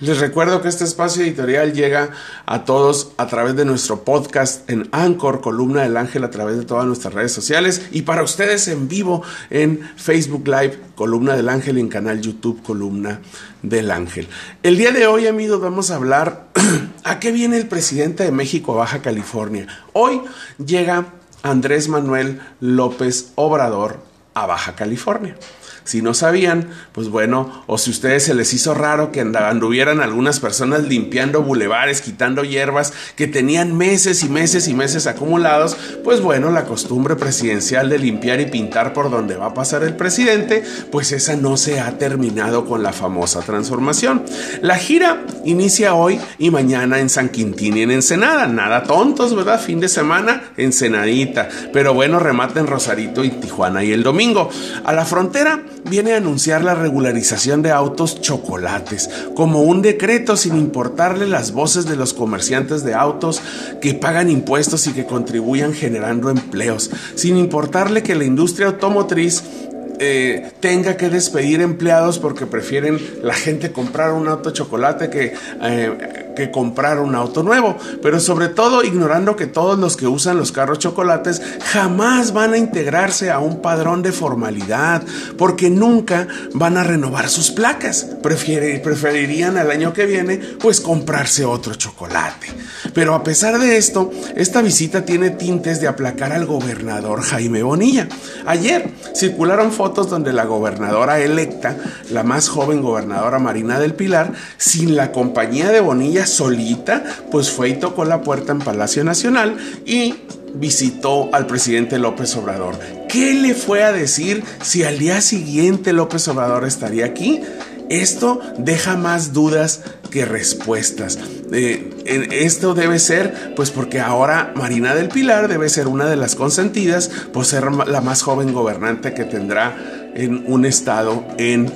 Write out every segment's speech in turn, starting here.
Les recuerdo que este espacio editorial llega a todos a través de nuestro podcast en Anchor, Columna del Ángel, a través de todas nuestras redes sociales y para ustedes en vivo en Facebook Live, Columna del Ángel, en canal YouTube, Columna del Ángel. El día de hoy, amigos, vamos a hablar a qué viene el presidente de México a Baja California. Hoy llega Andrés Manuel López Obrador a Baja California. Si no sabían, pues bueno, o si a ustedes se les hizo raro que anduvieran algunas personas limpiando bulevares, quitando hierbas que tenían meses y meses y meses acumulados, pues bueno, la costumbre presidencial de limpiar y pintar por donde va a pasar el presidente, pues esa no se ha terminado con la famosa transformación. La gira inicia hoy y mañana en San Quintín y en Ensenada. Nada tontos, ¿verdad? Fin de semana, Ensenadita. Pero bueno, remata en Rosarito y Tijuana y el domingo. A la frontera viene a anunciar la regularización de autos chocolates, como un decreto sin importarle las voces de los comerciantes de autos que pagan impuestos y que contribuyan generando empleos, sin importarle que la industria automotriz eh, tenga que despedir empleados porque prefieren la gente comprar un auto chocolate que, eh, que comprar un auto nuevo. Pero sobre todo ignorando que todos los que usan los carros chocolates jamás van a integrarse a un padrón de formalidad porque nunca van a renovar sus placas. preferirían al año que viene pues comprarse otro chocolate. Pero a pesar de esto, esta visita tiene tintes de aplacar al gobernador Jaime Bonilla. Ayer circularon fotos donde la gobernadora electa, la más joven gobernadora Marina del Pilar, sin la compañía de Bonilla solita, pues fue y tocó la puerta en Palacio Nacional y visitó al presidente López Obrador. ¿Qué le fue a decir si al día siguiente López Obrador estaría aquí? Esto deja más dudas que respuestas. Eh, esto debe ser, pues porque ahora Marina del Pilar debe ser una de las consentidas por ser la más joven gobernante que tendrá en un estado en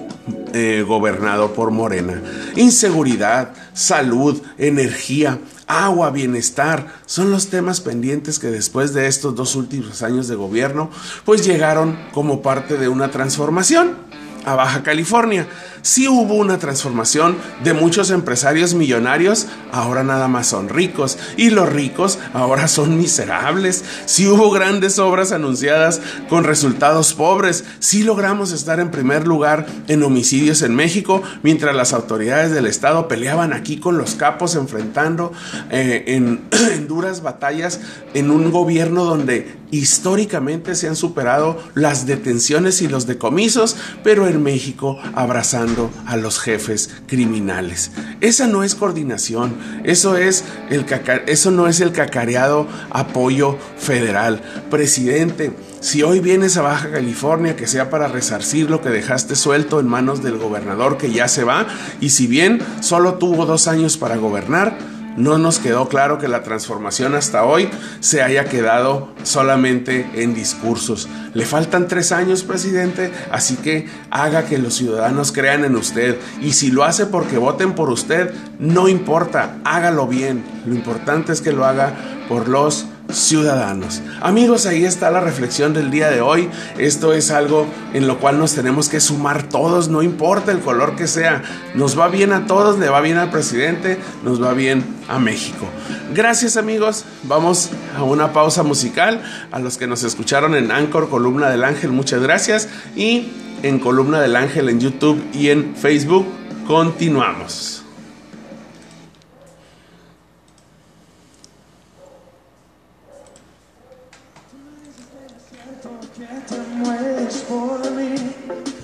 gobernado por Morena. Inseguridad, salud, energía, agua, bienestar, son los temas pendientes que después de estos dos últimos años de gobierno, pues llegaron como parte de una transformación a Baja California. Sí hubo una transformación de muchos empresarios millonarios, ahora nada más son ricos, y los ricos ahora son miserables. Sí hubo grandes obras anunciadas con resultados pobres, sí logramos estar en primer lugar en homicidios en México, mientras las autoridades del Estado peleaban aquí con los capos enfrentando eh, en duras batallas en un gobierno donde históricamente se han superado las detenciones y los decomisos, pero en México abrazando a los jefes criminales. Esa no es coordinación, eso, es el eso no es el cacareado apoyo federal. Presidente, si hoy vienes a Baja California, que sea para resarcir lo que dejaste suelto en manos del gobernador que ya se va, y si bien solo tuvo dos años para gobernar, no nos quedó claro que la transformación hasta hoy se haya quedado solamente en discursos. Le faltan tres años, presidente, así que haga que los ciudadanos crean en usted. Y si lo hace porque voten por usted, no importa, hágalo bien. Lo importante es que lo haga por los ciudadanos. Amigos, ahí está la reflexión del día de hoy. Esto es algo en lo cual nos tenemos que sumar todos, no importa el color que sea. Nos va bien a todos, le va bien al presidente, nos va bien a México. Gracias amigos, vamos a una pausa musical. A los que nos escucharon en Anchor, Columna del Ángel, muchas gracias. Y en Columna del Ángel en YouTube y en Facebook, continuamos. Get them ways for me.